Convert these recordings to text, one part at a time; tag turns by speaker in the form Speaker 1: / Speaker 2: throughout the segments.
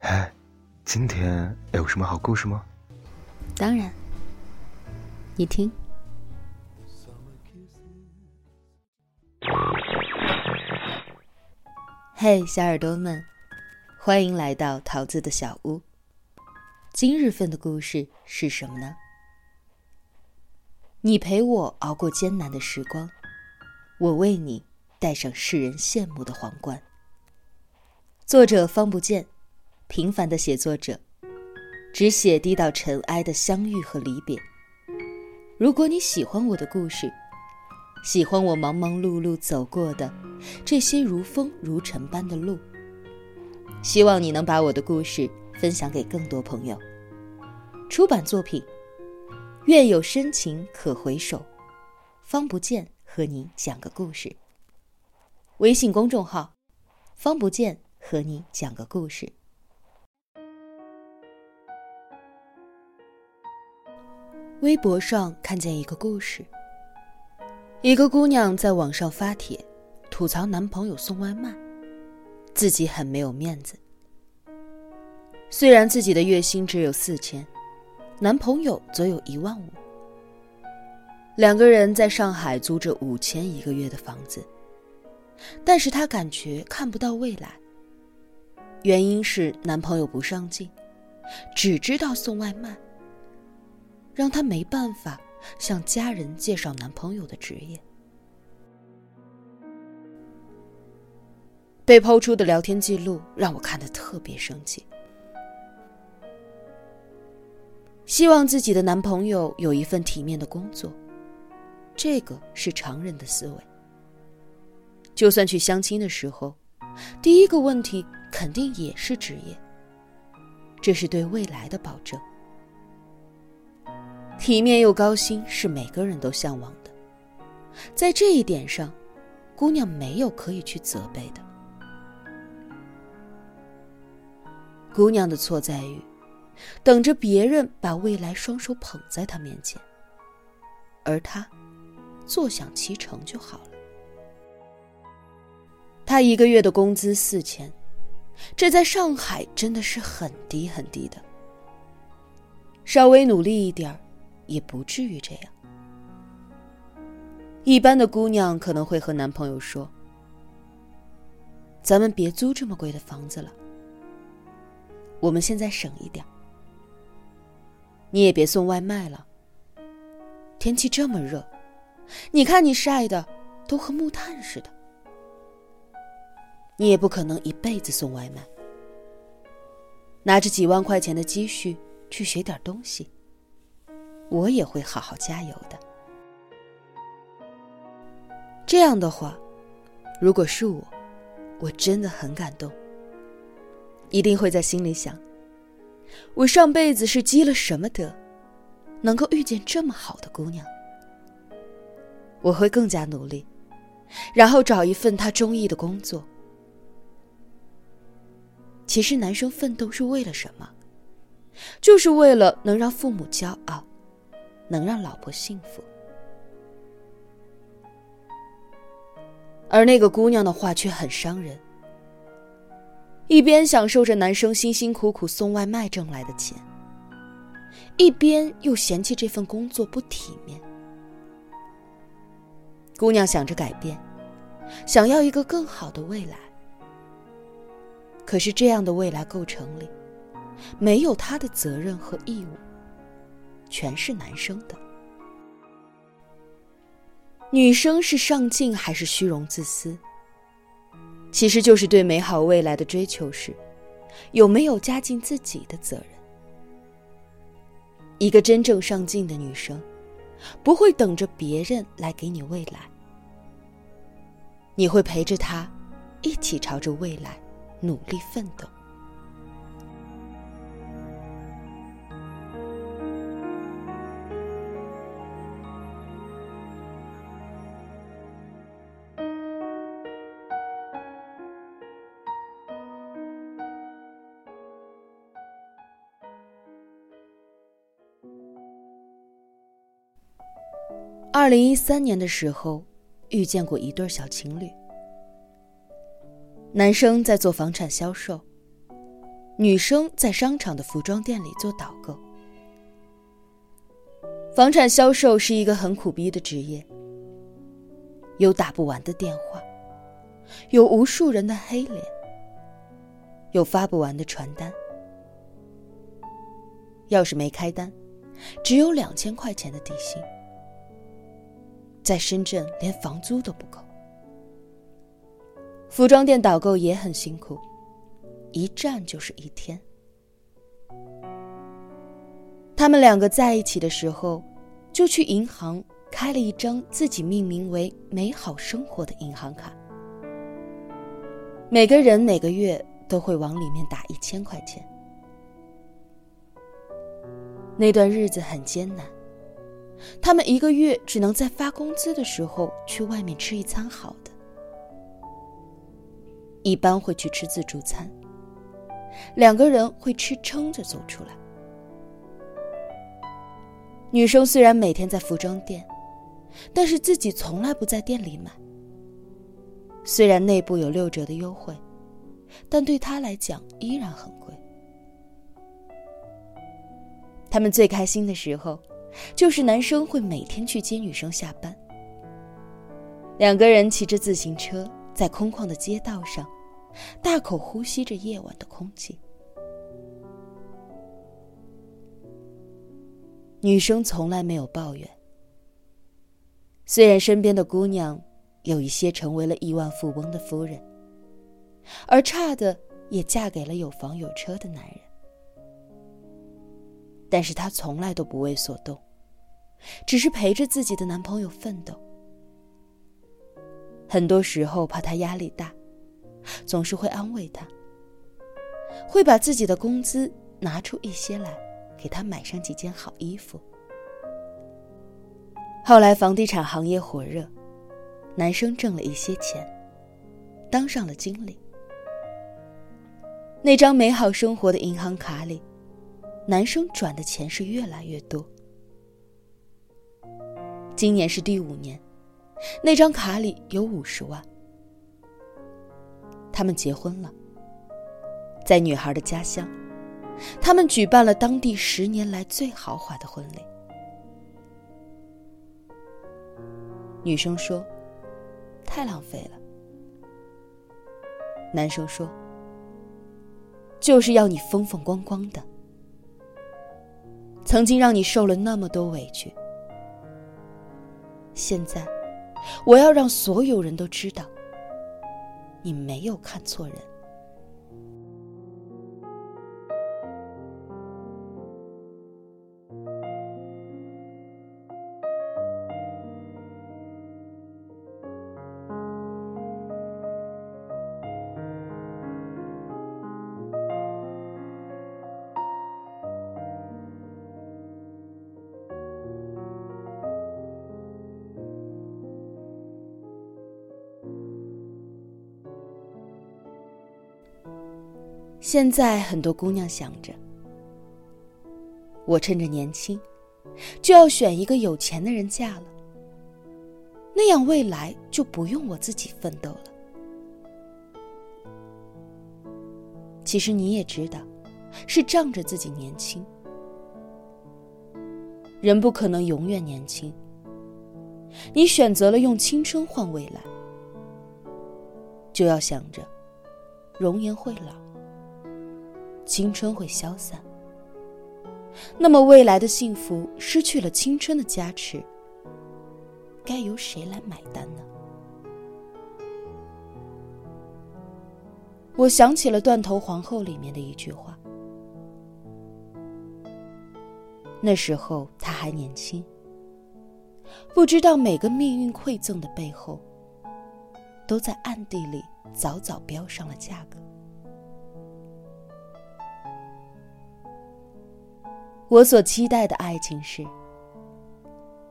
Speaker 1: 哎，今天有什么好故事吗？
Speaker 2: 当然，你听。嘿，小耳朵们，欢迎来到桃子的小屋。今日份的故事是什么呢？你陪我熬过艰难的时光，我为你戴上世人羡慕的皇冠。作者方不见，平凡的写作者，只写低到尘埃的相遇和离别。如果你喜欢我的故事，喜欢我忙忙碌碌走过的这些如风如尘般的路，希望你能把我的故事分享给更多朋友。出版作品。愿有深情可回首，方不见和你讲个故事。微信公众号：方不见和你讲个故事。微博上看见一个故事：一个姑娘在网上发帖，吐槽男朋友送外卖，自己很没有面子。虽然自己的月薪只有四千。男朋友则有一万五，两个人在上海租着五千一个月的房子，但是她感觉看不到未来。原因是男朋友不上进，只知道送外卖，让她没办法向家人介绍男朋友的职业。被抛出的聊天记录让我看得特别生气。希望自己的男朋友有一份体面的工作，这个是常人的思维。就算去相亲的时候，第一个问题肯定也是职业，这是对未来的保证。体面又高薪是每个人都向往的，在这一点上，姑娘没有可以去责备的。姑娘的错在于。等着别人把未来双手捧在她面前，而他坐享其成就好了。他一个月的工资四千，这在上海真的是很低很低的。稍微努力一点也不至于这样。一般的姑娘可能会和男朋友说：“咱们别租这么贵的房子了，我们现在省一点。”你也别送外卖了。天气这么热，你看你晒的都和木炭似的。你也不可能一辈子送外卖。拿着几万块钱的积蓄去学点东西，我也会好好加油的。这样的话，如果是我，我真的很感动，一定会在心里想。我上辈子是积了什么德，能够遇见这么好的姑娘？我会更加努力，然后找一份他中意的工作。其实男生奋斗是为了什么？就是为了能让父母骄傲，能让老婆幸福。而那个姑娘的话却很伤人。一边享受着男生辛辛苦苦送外卖挣来的钱，一边又嫌弃这份工作不体面。姑娘想着改变，想要一个更好的未来。可是这样的未来构成里，没有她的责任和义务，全是男生的。女生是上进还是虚荣自私？其实就是对美好未来的追求时，有没有加进自己的责任？一个真正上进的女生，不会等着别人来给你未来，你会陪着她，一起朝着未来努力奋斗。二零一三年的时候，遇见过一对小情侣。男生在做房产销售，女生在商场的服装店里做导购。房产销售是一个很苦逼的职业，有打不完的电话，有无数人的黑脸，有发不完的传单。要是没开单，只有两千块钱的底薪，在深圳连房租都不够。服装店导购也很辛苦，一站就是一天。他们两个在一起的时候，就去银行开了一张自己命名为“美好生活”的银行卡，每个人每个月都会往里面打一千块钱。那段日子很艰难，他们一个月只能在发工资的时候去外面吃一餐好的，一般会去吃自助餐，两个人会吃撑着走出来。女生虽然每天在服装店，但是自己从来不在店里买。虽然内部有六折的优惠，但对她来讲依然很贵。他们最开心的时候，就是男生会每天去接女生下班，两个人骑着自行车在空旷的街道上，大口呼吸着夜晚的空气。女生从来没有抱怨，虽然身边的姑娘有一些成为了亿万富翁的夫人，而差的也嫁给了有房有车的男人。但是她从来都不为所动，只是陪着自己的男朋友奋斗。很多时候怕他压力大，总是会安慰他，会把自己的工资拿出一些来给他买上几件好衣服。后来房地产行业火热，男生挣了一些钱，当上了经理。那张美好生活的银行卡里。男生转的钱是越来越多。今年是第五年，那张卡里有五十万。他们结婚了，在女孩的家乡，他们举办了当地十年来最豪华的婚礼。女生说：“太浪费了。”男生说：“就是要你风风光光的。”曾经让你受了那么多委屈，现在，我要让所有人都知道，你没有看错人。现在很多姑娘想着，我趁着年轻，就要选一个有钱的人嫁了，那样未来就不用我自己奋斗了。其实你也知道，是仗着自己年轻，人不可能永远年轻。你选择了用青春换未来，就要想着，容颜会老。青春会消散，那么未来的幸福失去了青春的加持，该由谁来买单呢？我想起了《断头皇后》里面的一句话。那时候他还年轻，不知道每个命运馈赠的背后，都在暗地里早早标上了价格。我所期待的爱情是，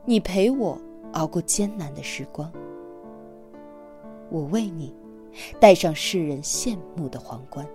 Speaker 2: 你陪我熬过艰难的时光，我为你戴上世人羡慕的皇冠。